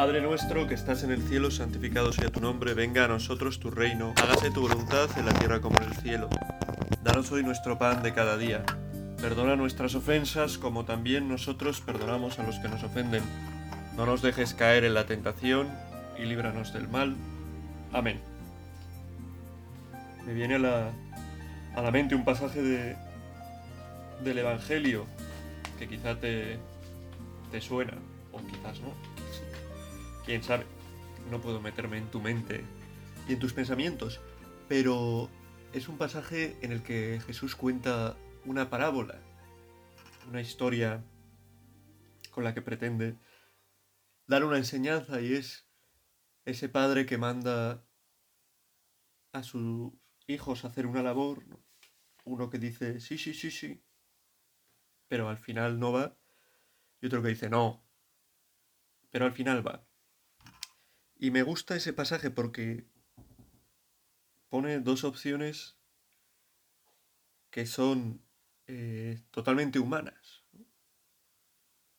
Padre nuestro que estás en el cielo, santificado sea tu nombre, venga a nosotros tu reino, hágase tu voluntad en la tierra como en el cielo. Danos hoy nuestro pan de cada día. Perdona nuestras ofensas como también nosotros perdonamos a los que nos ofenden. No nos dejes caer en la tentación y líbranos del mal. Amén. Me viene a la, a la mente un pasaje de, del Evangelio que quizá te, te suena, o quizás no. Quién sabe, no puedo meterme en tu mente. Y en tus pensamientos, pero es un pasaje en el que Jesús cuenta una parábola, una historia con la que pretende dar una enseñanza y es ese padre que manda a sus hijos a hacer una labor, uno que dice sí, sí, sí, sí, pero al final no va, y otro que dice no, pero al final va. Y me gusta ese pasaje porque pone dos opciones que son eh, totalmente humanas.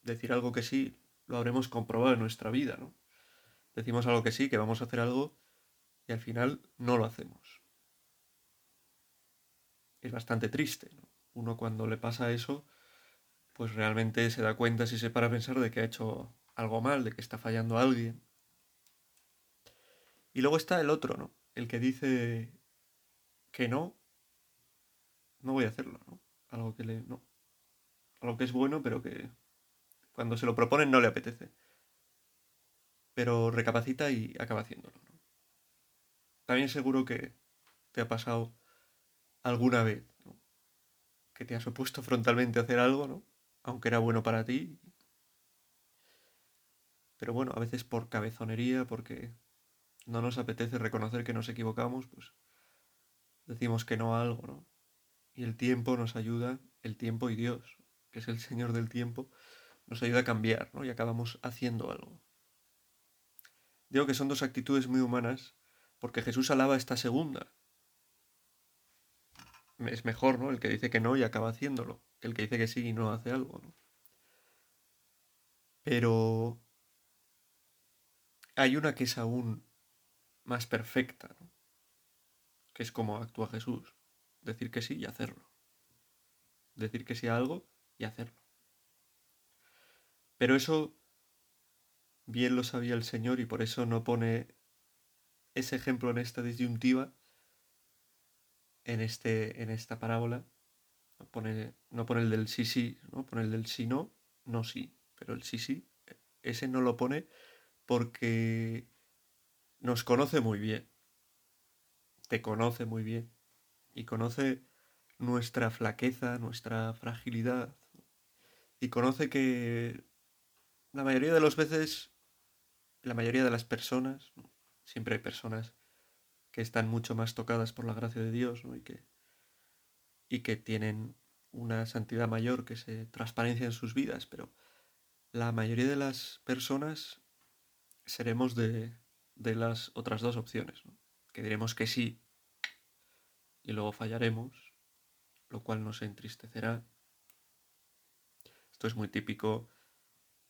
Decir algo que sí, lo habremos comprobado en nuestra vida, ¿no? Decimos algo que sí, que vamos a hacer algo, y al final no lo hacemos. Es bastante triste, ¿no? Uno cuando le pasa eso, pues realmente se da cuenta si se para a pensar de que ha hecho algo mal, de que está fallando a alguien. Y luego está el otro, ¿no? El que dice que no, no voy a hacerlo, ¿no? Algo que le. no. Algo que es bueno, pero que cuando se lo proponen no le apetece. Pero recapacita y acaba haciéndolo, ¿no? También seguro que te ha pasado alguna vez, ¿no? Que te has opuesto frontalmente a hacer algo, ¿no? Aunque era bueno para ti. Pero bueno, a veces por cabezonería, porque no nos apetece reconocer que nos equivocamos, pues decimos que no a algo, ¿no? Y el tiempo nos ayuda, el tiempo y Dios, que es el Señor del tiempo, nos ayuda a cambiar, ¿no? Y acabamos haciendo algo. Digo que son dos actitudes muy humanas, porque Jesús alaba esta segunda. Es mejor, ¿no? El que dice que no y acaba haciéndolo, que el que dice que sí y no hace algo, ¿no? Pero hay una que es aún más perfecta, ¿no? que es como actúa Jesús. Decir que sí y hacerlo. Decir que sí a algo y hacerlo. Pero eso bien lo sabía el Señor y por eso no pone ese ejemplo en esta disyuntiva, en, este, en esta parábola. No pone, no pone el del sí sí, no pone el del sí no, no sí. Pero el sí sí, ese no lo pone porque nos conoce muy bien, te conoce muy bien y conoce nuestra flaqueza, nuestra fragilidad y conoce que la mayoría de las veces, la mayoría de las personas, siempre hay personas que están mucho más tocadas por la gracia de Dios y, que, y que tienen una santidad mayor que se transparencia en sus vidas, pero la mayoría de las personas seremos de, de las otras dos opciones, que diremos que sí y luego fallaremos, lo cual nos entristecerá. Esto es muy típico,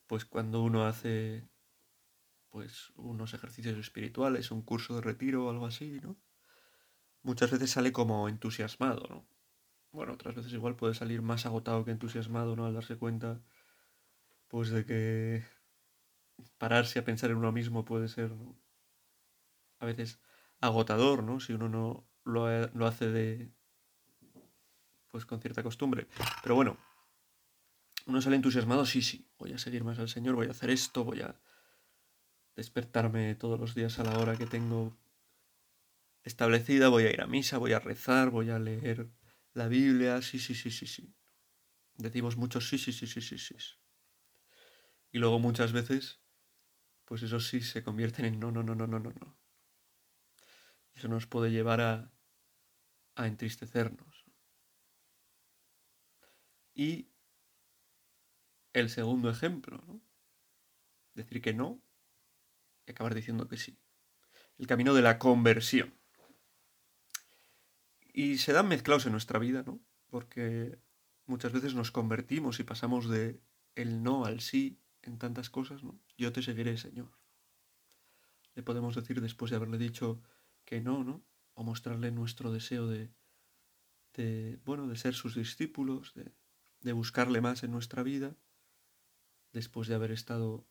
pues cuando uno hace pues unos ejercicios espirituales, un curso de retiro o algo así, ¿no? Muchas veces sale como entusiasmado, ¿no? Bueno, otras veces igual puede salir más agotado que entusiasmado, ¿no? Al darse cuenta, pues de que pararse a pensar en uno mismo puede ser a veces agotador, ¿no? Si uno no lo, hace de. pues con cierta costumbre. Pero bueno, uno sale entusiasmado, sí, sí, voy a seguir más al Señor, voy a hacer esto, voy a despertarme todos los días a la hora que tengo establecida, voy a ir a misa, voy a rezar, voy a leer la Biblia, sí, sí, sí, sí, sí. Decimos muchos sí, sí, sí, sí, sí, sí. Y luego muchas veces, pues eso sí se convierten en no, no, no, no, no, no, no. Eso nos puede llevar a, a entristecernos. Y el segundo ejemplo, ¿no? Decir que no y acabar diciendo que sí. El camino de la conversión. Y se dan mezclados en nuestra vida, ¿no? Porque muchas veces nos convertimos y pasamos de el no al sí en tantas cosas, ¿no? Yo te seguiré, Señor. le podemos decir después de haberle dicho que no, ¿no? O mostrarle nuestro deseo de, de bueno, de ser sus discípulos, de, buscarle más en nuestra vida, después de haber estado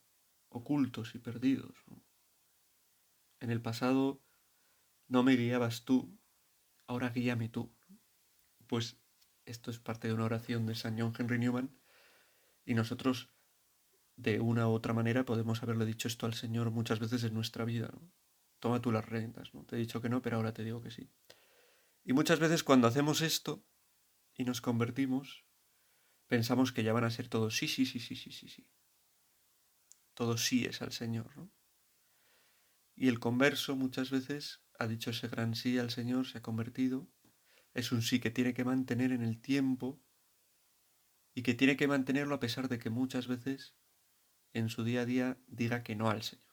ocultos y perdidos. En el pasado no me guiabas tú, ahora guíame tú. Pues esto es parte de una oración de San John Henry Newman y nosotros de una u otra manera podemos haberle dicho esto al Señor muchas veces en nuestra vida. Toma tú las rentas, ¿no? Te he dicho que no, pero ahora te digo que sí. Y muchas veces cuando hacemos esto y nos convertimos, pensamos que ya van a ser todos sí, sí, sí, sí, sí, sí, sí. Todo sí es al Señor, ¿no? Y el converso muchas veces ha dicho ese gran sí al Señor, se ha convertido. Es un sí que tiene que mantener en el tiempo y que tiene que mantenerlo a pesar de que muchas veces en su día a día diga que no al Señor.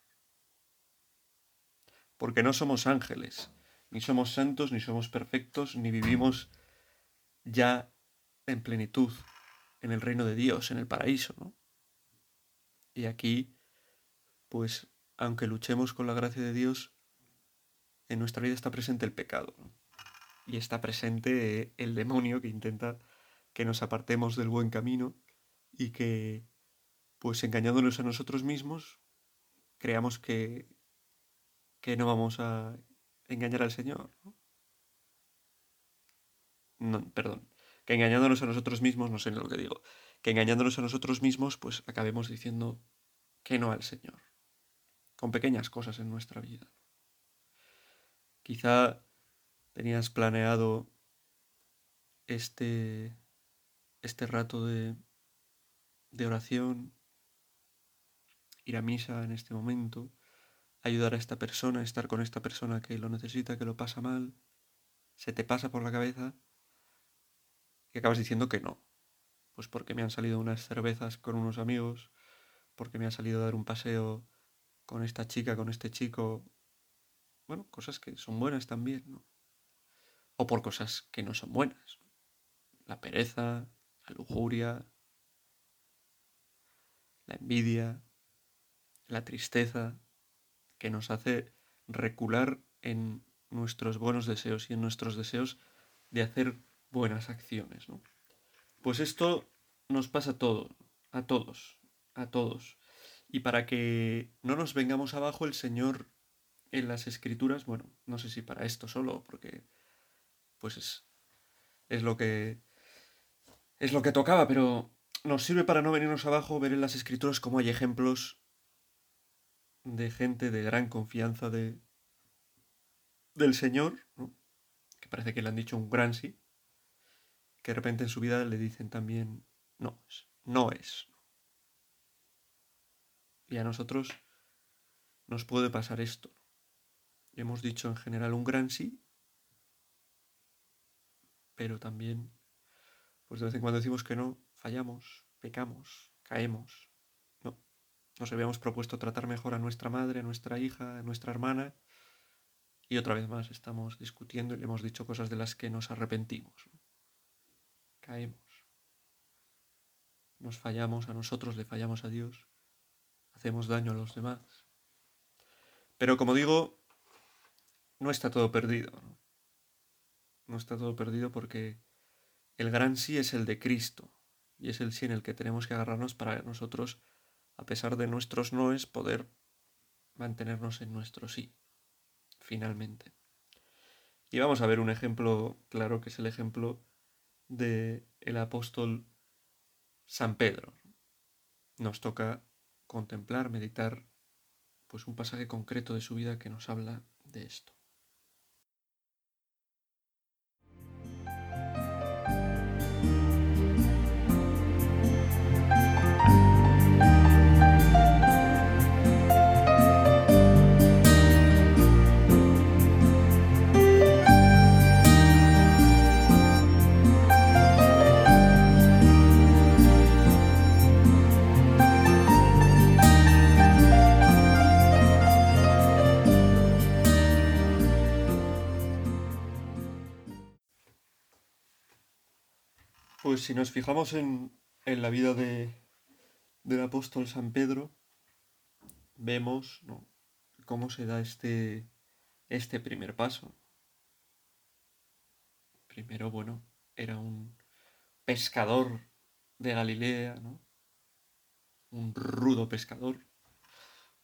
Porque no somos ángeles, ni somos santos, ni somos perfectos, ni vivimos ya en plenitud en el reino de Dios, en el paraíso, ¿no? Y aquí, pues, aunque luchemos con la gracia de Dios, en nuestra vida está presente el pecado, y está presente el demonio que intenta que nos apartemos del buen camino y que, pues, engañándonos a nosotros mismos, creamos que, que no vamos a engañar al Señor. no perdón, que engañándonos a nosotros mismos, no sé lo que digo, que engañándonos a nosotros mismos, pues acabemos diciendo que no al Señor, con pequeñas cosas en nuestra vida. Quizá tenías planeado este, este rato de, de oración, ir a misa en este momento, ayudar a esta persona, estar con esta persona que lo necesita, que lo pasa mal, se te pasa por la cabeza y acabas diciendo que no. Pues porque me han salido unas cervezas con unos amigos, porque me ha salido a dar un paseo con esta chica, con este chico. Bueno, cosas que son buenas también, ¿no? O por cosas que no son buenas. La pereza, la lujuria, la envidia, la tristeza, que nos hace recular en nuestros buenos deseos y en nuestros deseos de hacer buenas acciones. ¿no? Pues esto nos pasa a todo, a todos, a todos. Y para que no nos vengamos abajo, el Señor en las escrituras, bueno, no sé si para esto solo, porque pues es, es lo que es lo que tocaba, pero nos sirve para no venirnos abajo ver en las escrituras cómo hay ejemplos de gente de gran confianza de del Señor, que parece que le han dicho un gran sí, que de repente en su vida le dicen también, no, no es. Y a nosotros nos puede pasar esto. Hemos dicho en general un gran sí, pero también, pues de vez en cuando decimos que no, fallamos, pecamos, caemos. No, nos habíamos propuesto tratar mejor a nuestra madre, a nuestra hija, a nuestra hermana, y otra vez más estamos discutiendo y le hemos dicho cosas de las que nos arrepentimos caemos. Nos fallamos a nosotros, le fallamos a Dios, hacemos daño a los demás. Pero como digo, no está todo perdido. No, está todo perdido porque el gran sí es el de Cristo y es el sí en el que tenemos que agarrarnos para nosotros, a pesar de nuestros noes, poder mantenernos en nuestro sí, finalmente. Y vamos a ver un ejemplo claro que es el ejemplo de el apóstol San Pedro. Nos toca contemplar, meditar, pues un pasaje concreto de su vida que nos habla de esto. Pues si nos fijamos en, la vida de, del apóstol San Pedro, vemos cómo se da este, este primer paso. Primero, bueno, era un pescador de Galilea, ¿no? Un rudo pescador.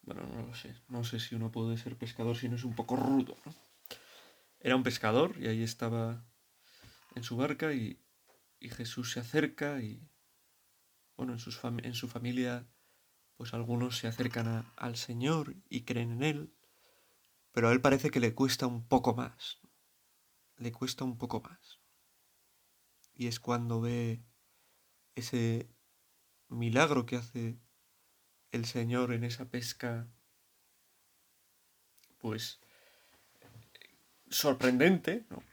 Bueno, no lo sé. No sé si uno puede ser pescador si no es un poco rudo, ¿no? Era un pescador y ahí estaba en su barca y, y Jesús se acerca y, bueno, en, en su familia, pues algunos se acercan al Señor y creen en Él, pero a Él parece que le cuesta un poco más, le cuesta un poco más. Y es cuando ve ese milagro que hace el Señor en esa pesca, pues sorprendente, ¿no?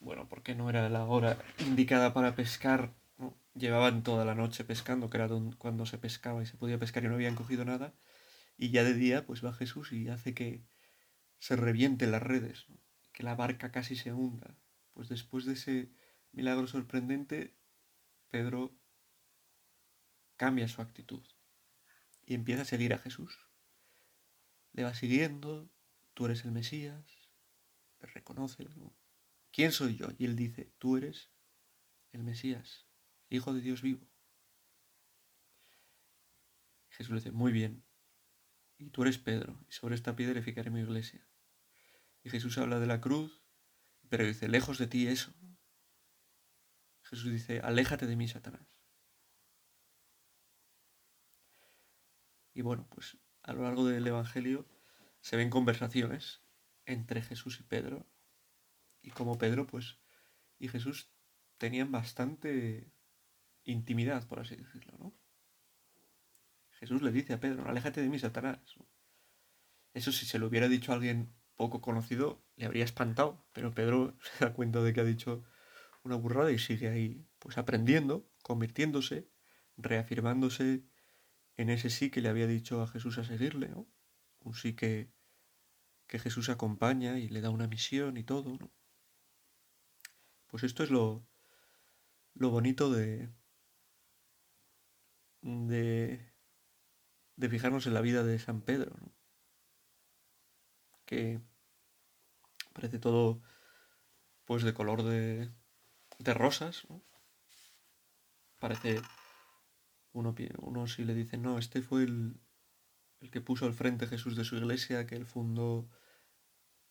Bueno, porque no era la hora indicada para pescar, ¿no? Llevaban toda la noche pescando, que era cuando se pescaba y se podía pescar y no habían cogido nada, y ya de día pues va Jesús y hace que se revienten las redes, que la barca casi se hunda. Pues después de ese milagro sorprendente, Pedro cambia su actitud y empieza a seguir a Jesús. Le va siguiendo, tú eres el Mesías, le reconoce, ¿quién soy yo? Y él dice, tú eres el Mesías, Hijo de Dios vivo. Jesús le dice, muy bien, y tú eres Pedro, y sobre esta piedra edificaré mi iglesia. Y Jesús habla de la cruz, pero dice, lejos de ti eso. Jesús dice, aléjate de mí, Satanás. Y bueno, pues a lo largo del Evangelio se ven conversaciones entre Jesús y Pedro. Y como Pedro, pues, y Jesús tenían bastante intimidad, por así decirlo, ¿no? Jesús le dice a Pedro, aléjate de mí, Satanás. Eso si se lo hubiera dicho a alguien poco conocido, le habría espantado, pero Pedro se da cuenta de que ha dicho una burrada y sigue ahí, pues aprendiendo, convirtiéndose, reafirmándose en ese sí que le había dicho a Jesús a seguirle, ¿no? Un sí que, que Jesús acompaña y le da una misión y todo, ¿no? Pues esto es lo, lo bonito de, de, de fijarnos en la vida de San Pedro. Que parece todo pues de color de, de rosas. Parece uno, uno si le dice, no, este fue el, el que puso al frente Jesús de su iglesia, que él fundó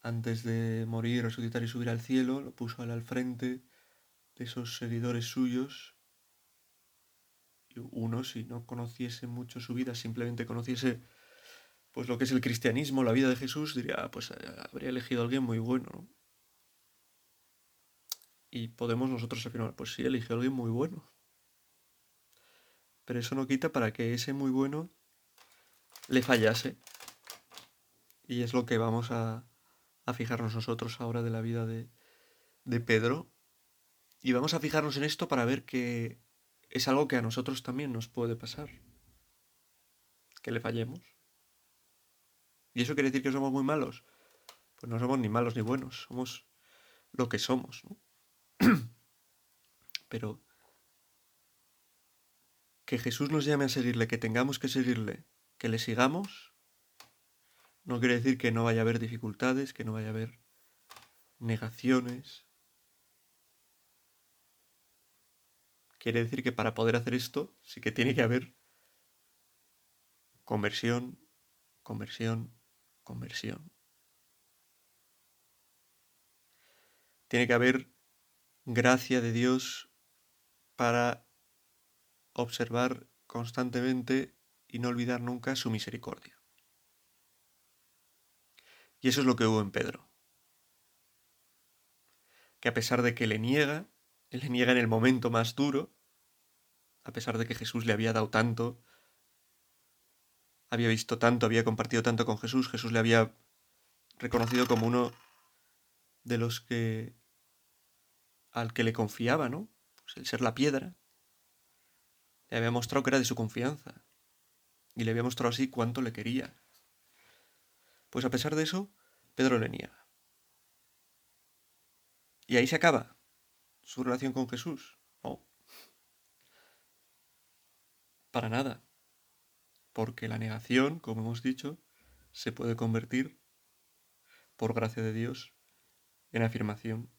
antes de morir, resucitar y subir al cielo, lo puso al frente de esos seguidores suyos. Y uno, si no conociese mucho su vida, simplemente conociese pues lo que es el cristianismo, la vida de Jesús, diría, pues eh, habría elegido a alguien muy bueno, ¿no? Y podemos nosotros afirmar, pues sí, eligió a alguien muy bueno. Pero eso no quita para que ese muy bueno le fallase. Y es lo que vamos a, a fijarnos nosotros ahora de la vida de, de Pedro. Y vamos a fijarnos en esto para ver que es algo que a nosotros también nos puede pasar. Que le fallemos. ¿Y eso quiere decir que somos muy malos? Pues no somos ni malos ni buenos, somos lo que somos. Pero que Jesús nos llame a seguirle, que tengamos que seguirle, que le sigamos, no quiere decir que no vaya a haber dificultades, que no vaya a haber negaciones. Quiere decir que para poder hacer esto sí que tiene que haber conversión, conversión, conversión. Tiene que haber gracia de Dios para observar constantemente y no olvidar nunca su misericordia. Y eso es lo que hubo en Pedro. Que a pesar de que le niega, le niega en el momento más duro, a pesar de que Jesús le había dado tanto, había visto tanto, había compartido tanto con Jesús, Jesús le había reconocido como uno de los que al que le confiaba, ¿no? Pues el ser la piedra, le había mostrado que era de su confianza. Y le había mostrado así cuánto le quería. Pues a pesar de eso, Pedro le niega. Y ahí se acaba su relación con Jesús. No. Para nada. Porque la negación, como hemos dicho, se puede convertir, por gracia de Dios, en afirmación.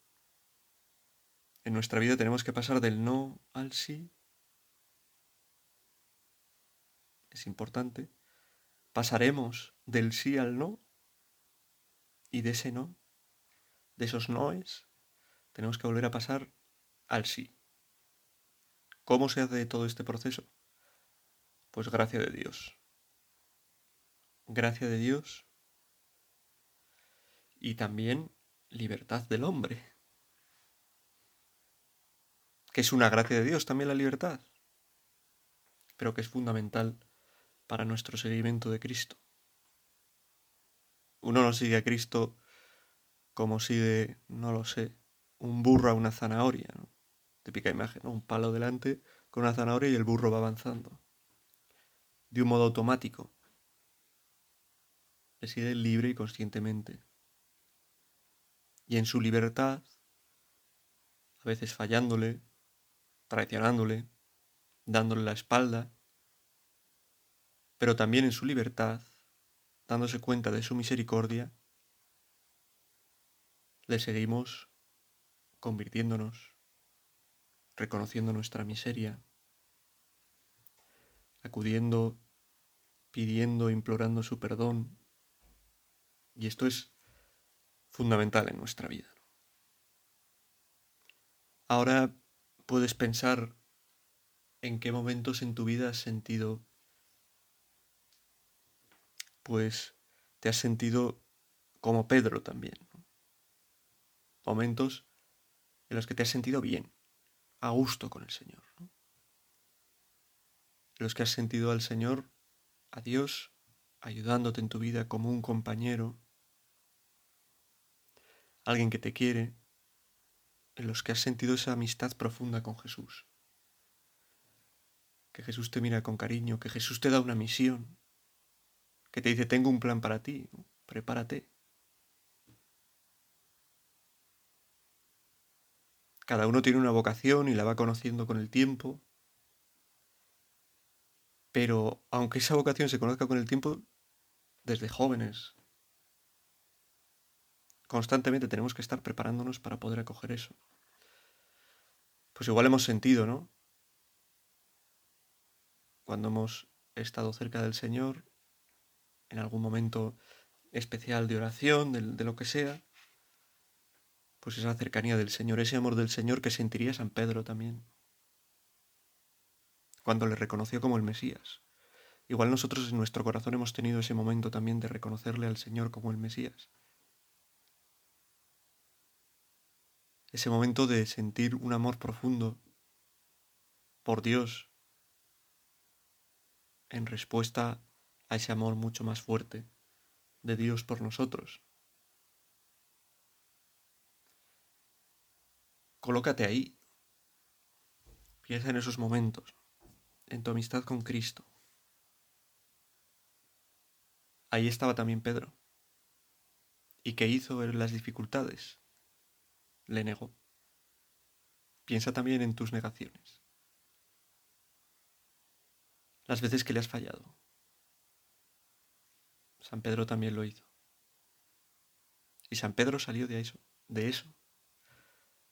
En nuestra vida tenemos que pasar del no al sí. Es importante. Pasaremos del sí al no y de ese no, de esos noes, tenemos que volver a pasar al sí. ¿Cómo se hace todo este proceso? Pues gracia de Dios. Gracia de Dios y también libertad del hombre. Que es una gracia de Dios también la libertad, pero que es fundamental para nuestro seguimiento de Cristo. Uno no sigue a Cristo como sigue, no lo sé, un burro a una zanahoria, ¿no? Típica imagen, Un palo delante con una zanahoria y el burro va avanzando. De un modo automático. Le sigue libre y conscientemente. Y en su libertad, a veces fallándole, traicionándole, dándole la espalda, pero también en su libertad, dándose cuenta de su misericordia, le seguimos convirtiéndonos, reconociendo nuestra miseria, acudiendo, pidiendo, implorando su perdón. Y esto es fundamental en nuestra vida. Ahora puedes pensar en qué momentos en tu vida has sentido pues te has sentido como Pedro también. Momentos en los que te has sentido bien, a gusto con el Señor. En los que has sentido al Señor, a Dios, ayudándote en tu vida como un compañero, alguien que te quiere, en los que has sentido esa amistad profunda con Jesús. Que Jesús te mira con cariño, que Jesús te da una misión, que te dice, tengo un plan para ti, prepárate. Cada uno tiene una vocación y la va conociendo con el tiempo, pero aunque esa vocación se conozca con el tiempo, desde jóvenes, constantemente tenemos que estar preparándonos para poder acoger eso. Pues igual hemos sentido, ¿no? Cuando hemos estado cerca del Señor, en algún momento especial de oración, de, lo que sea, pues esa cercanía del Señor, ese amor del Señor que sentiría San Pedro también, cuando le reconoció como el Mesías. Igual nosotros en nuestro corazón hemos tenido ese momento también de reconocerle al Señor como el Mesías. Ese momento de sentir un amor profundo por Dios en respuesta a ese amor mucho más fuerte de Dios por nosotros. Colócate ahí. Piensa en esos momentos, en tu amistad con Cristo. Ahí estaba también Pedro. ¿Y qué hizo en las dificultades? Le negó. Piensa también en tus negaciones. Las veces que le has fallado. San Pedro también lo hizo. Y San Pedro salió de eso, de eso,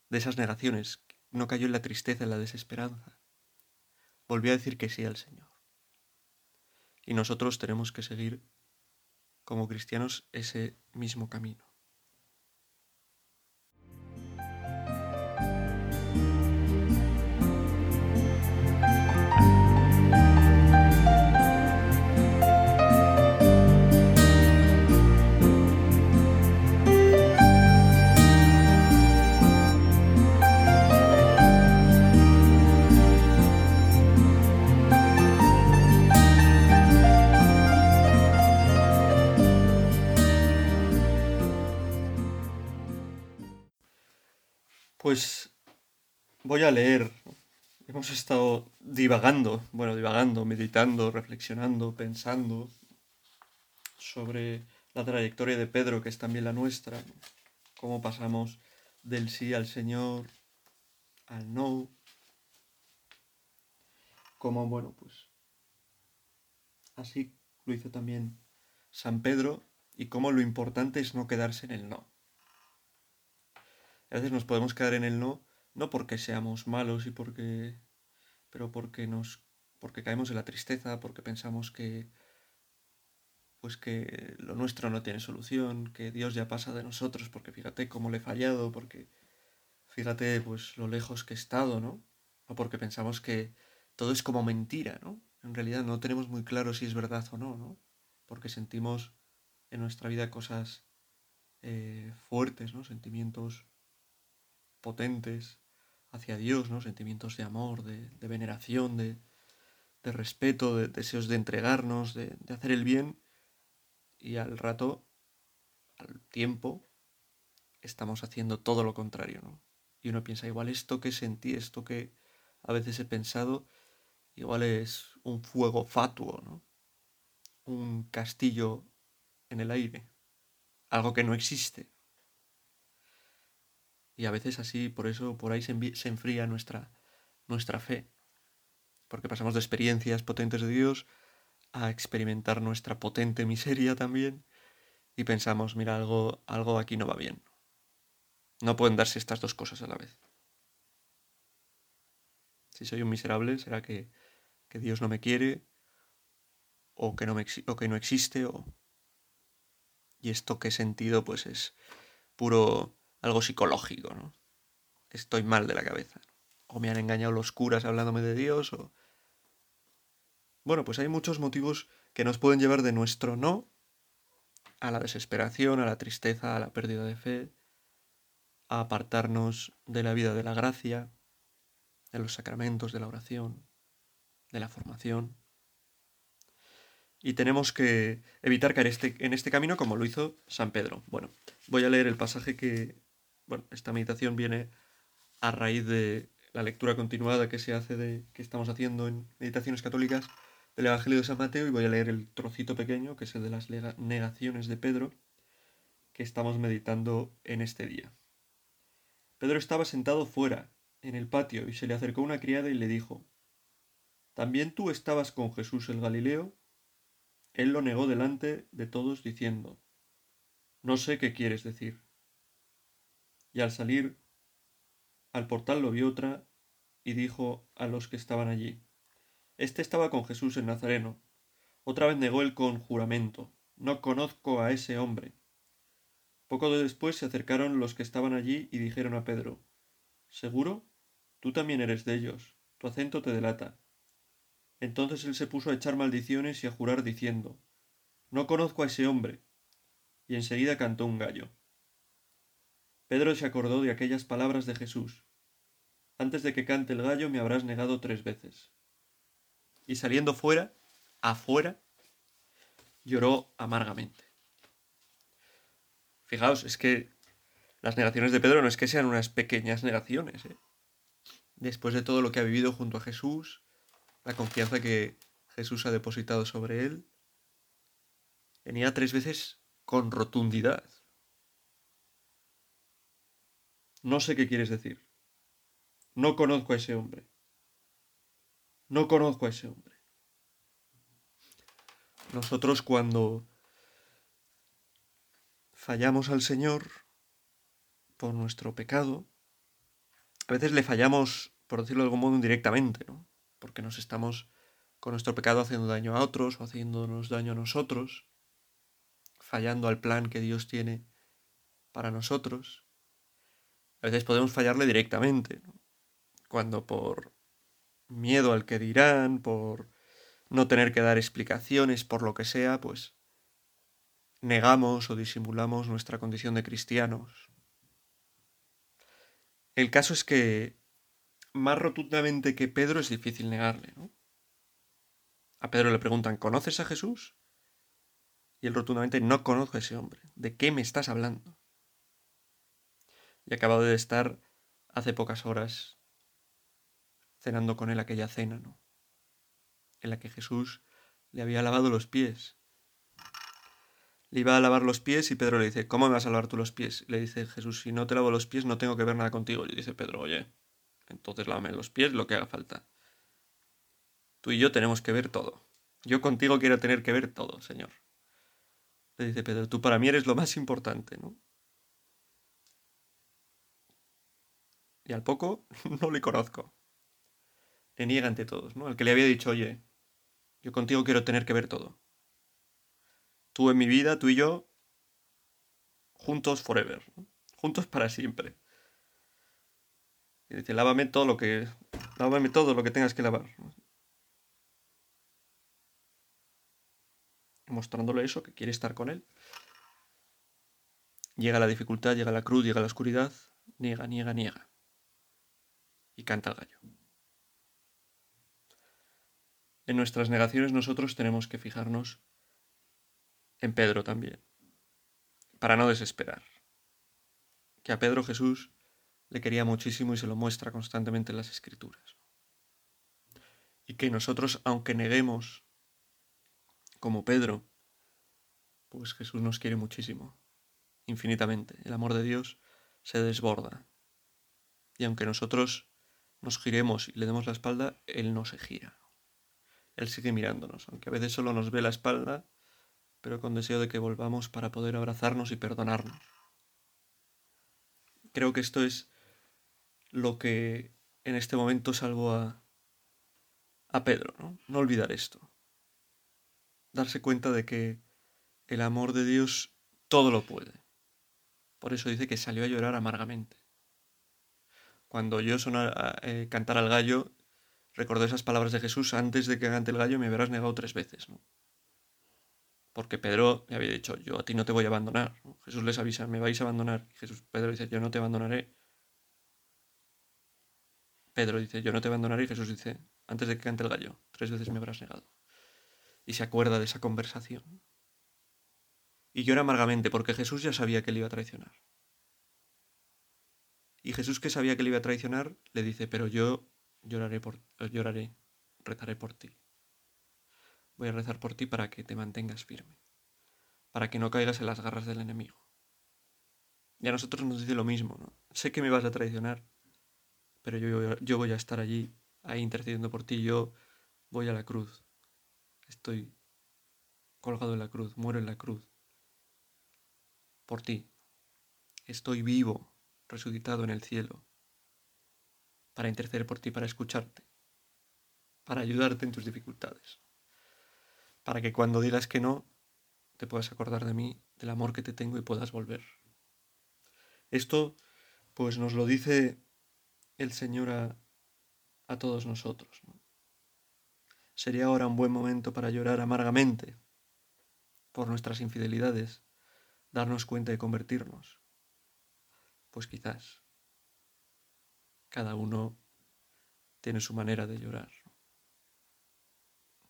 de esas negaciones, no cayó en la tristeza, en la desesperanza. Volvió a decir que sí al Señor. Y nosotros tenemos que seguir como cristianos ese mismo camino. Pues voy a leer. Hemos estado divagando, bueno, divagando, meditando, reflexionando, pensando sobre la trayectoria de Pedro, que es también la nuestra, cómo pasamos del sí al Señor, al no, cómo, bueno, pues así lo hizo también San Pedro y cómo lo importante es no quedarse en el no. A veces nos podemos quedar en el no, no porque seamos malos y porque. pero porque nos. porque caemos en la tristeza, porque pensamos que. pues que lo nuestro no tiene solución, que Dios ya pasa de nosotros, porque fíjate cómo le he fallado, porque. fíjate pues lo lejos que he estado, ¿no? O porque pensamos que todo es como mentira, ¿no? En realidad no tenemos muy claro si es verdad o no, ¿no? Porque sentimos en nuestra vida cosas eh, fuertes, ¿no? Sentimientos potentes hacia Dios, ¿no? Sentimientos de amor, de, veneración, de, respeto, de deseos de entregarnos, de, de hacer el bien. Y al rato, al tiempo, estamos haciendo todo lo contrario, ¿no? Y uno piensa, igual esto que sentí, esto que a veces he pensado, igual es un fuego fatuo, ¿no? Un castillo en el aire, algo que no existe. Y a veces así, por eso, por ahí se, enfría nuestra, nuestra fe, porque pasamos de experiencias potentes de Dios a experimentar nuestra potente miseria también y pensamos, mira, algo, algo aquí no va bien. No pueden darse estas dos cosas a la vez. Si soy un miserable, será que, que Dios no me quiere o que no, me, o que no existe o, y esto he sentido pues es puro algo psicológico, ¿no? Estoy mal de la cabeza. O me han engañado los curas hablándome de Dios o... Bueno, pues hay muchos motivos que nos pueden llevar de nuestro no a la desesperación, a la tristeza, a la pérdida de fe, a apartarnos de la vida de la gracia, de los sacramentos, de la oración, de la formación y tenemos que evitar caer este, en este camino como lo hizo San Pedro. Bueno, voy a leer el pasaje que, bueno, esta meditación viene a raíz de la lectura continuada que se hace de, que estamos haciendo en Meditaciones Católicas del Evangelio de San Mateo y voy a leer el trocito pequeño que es el de las negaciones de Pedro que estamos meditando en este día. Pedro estaba sentado fuera, en el patio, y se le acercó una criada y le dijo, ¿También tú estabas con Jesús el Galileo? Él lo negó delante de todos diciendo, No sé qué quieres decir. Y al salir al portal lo vio otra y dijo a los que estaban allí, Este estaba con Jesús el Nazareno. Otra vez negó él con juramento, No conozco a ese hombre. Poco después se acercaron los que estaban allí y dijeron a Pedro, ¿Seguro? Tú también eres de ellos, tu acento te delata. Entonces él se puso a echar maldiciones y a jurar diciendo, No conozco a ese hombre. Y enseguida cantó un gallo. Pedro se acordó de aquellas palabras de Jesús. Antes de que cante el gallo me habrás negado tres veces. Y saliendo fuera, afuera, lloró amargamente. Fijaos, es que las negaciones de Pedro no es que sean unas pequeñas negaciones. ¿eh? Después de todo lo que ha vivido junto a Jesús, la confianza que Jesús ha depositado sobre él, venía tres veces con rotundidad. No sé qué quieres decir. No conozco a ese hombre. No conozco a ese hombre. Nosotros cuando fallamos al Señor por nuestro pecado, a veces le fallamos, por decirlo de algún modo, indirectamente, ¿no? porque nos estamos con nuestro pecado haciendo daño a otros o haciéndonos daño a nosotros, fallando al plan que Dios tiene para nosotros. A veces podemos fallarle directamente, cuando por miedo al que dirán, por no tener que dar explicaciones, por lo que sea, pues negamos o disimulamos nuestra condición de cristianos. El caso es que más rotundamente que Pedro es difícil negarle, ¿no? A Pedro le preguntan, ¿conoces a Jesús? Y él rotundamente, no conozco a ese hombre. ¿De qué me estás hablando? Y acabado de estar hace pocas horas cenando con él aquella cena, ¿no? En la que Jesús le había lavado los pies. Le iba a lavar los pies y Pedro le dice, ¿cómo me vas a lavar tú los pies? Le dice Jesús, si no te lavo los pies no tengo que ver nada contigo. Y dice Pedro, oye, entonces lávame los pies, lo que haga falta. Tú y yo tenemos que ver todo. Yo contigo quiero tener que ver todo, Señor. Le dice Pedro, tú para mí eres lo más importante, ¿no? Y al poco no le conozco. Le niega ante todos, ¿no? Al que le había dicho, oye, yo contigo quiero tener que ver todo. Tú en mi vida, tú y yo, juntos forever, juntos para siempre. Y dice, lávame todo lo que. Lávame todo lo que tengas que lavar. Mostrándole eso, que quiere estar con él. Llega la dificultad, llega la cruz, llega la oscuridad. Niega, niega, niega. Y canta el gallo. En nuestras negaciones nosotros tenemos que fijarnos en Pedro también, para no desesperar. Que a Pedro Jesús le quería muchísimo y se lo muestra constantemente en las escrituras. Y que nosotros, aunque neguemos, como Pedro, pues Jesús nos quiere muchísimo, infinitamente. El amor de Dios se desborda. Y aunque nosotros nos giremos y le demos la espalda, Él no se gira. Él sigue mirándonos, aunque a veces solo nos ve la espalda, pero con deseo de que volvamos para poder abrazarnos y perdonarnos. Creo que esto es lo que en este momento salvó a, a Pedro, ¿no? No olvidar esto. Darse cuenta de que el amor de Dios todo lo puede. Por eso dice que salió a llorar amargamente. Cuando yo sonar, eh, cantar al gallo, recordé esas palabras de Jesús, antes de que cante el gallo me habrás negado tres veces, ¿no? Porque Pedro le había dicho, yo a ti no te voy a abandonar. Jesús les avisa, me vais a abandonar. Jesús, Pedro dice, yo no te abandonaré. Pedro dice, yo no te abandonaré. Y Jesús dice, antes de que cante el gallo, tres veces me habrás negado. Y se acuerda de esa conversación. Y llora amargamente porque Jesús ya sabía que le iba a traicionar. Y Jesús que sabía que le iba a traicionar, le dice, pero yo lloraré, por, lloraré, rezaré por ti. Voy a rezar por ti para que te mantengas firme, para que no caigas en las garras del enemigo. Y a nosotros nos dice lo mismo, ¿no? Sé que me vas a traicionar, pero yo, yo voy a estar allí, ahí intercediendo por ti. Yo voy a la cruz. Estoy colgado en la cruz, muero en la cruz. Por ti. Estoy vivo, resucitado en el cielo, para interceder por ti, para escucharte, para ayudarte en tus dificultades para que cuando digas que no, te puedas acordar de mí, del amor que te tengo y puedas volver. Esto, pues nos lo dice el Señor a, todos nosotros. Sería ahora un buen momento para llorar amargamente por nuestras infidelidades, darnos cuenta y convertirnos. Pues quizás cada uno tiene su manera de llorar,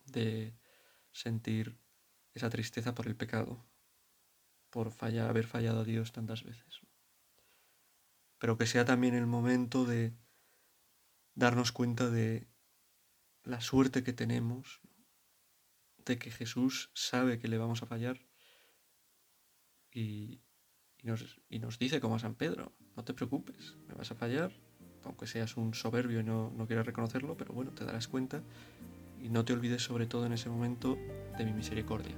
de sentir esa tristeza por el pecado, por haber fallado a Dios tantas veces. Pero que sea también el momento de darnos cuenta de la suerte que tenemos, de que Jesús sabe que le vamos a fallar y, nos, dice como a San Pedro, no te preocupes, me vas a fallar, aunque seas un soberbio y no, no quieras reconocerlo, pero bueno, te darás cuenta y no te olvides sobre todo en ese momento de mi misericordia,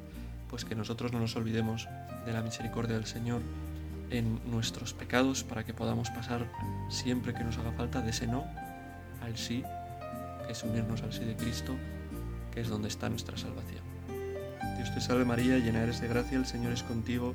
pues que nosotros no nos olvidemos de la misericordia del Señor en nuestros pecados para que podamos pasar siempre que nos haga falta de ese no al sí, que es unirnos al sí de Cristo, que es donde está nuestra salvación. Dios te salve María, llena eres de gracia, el Señor es contigo,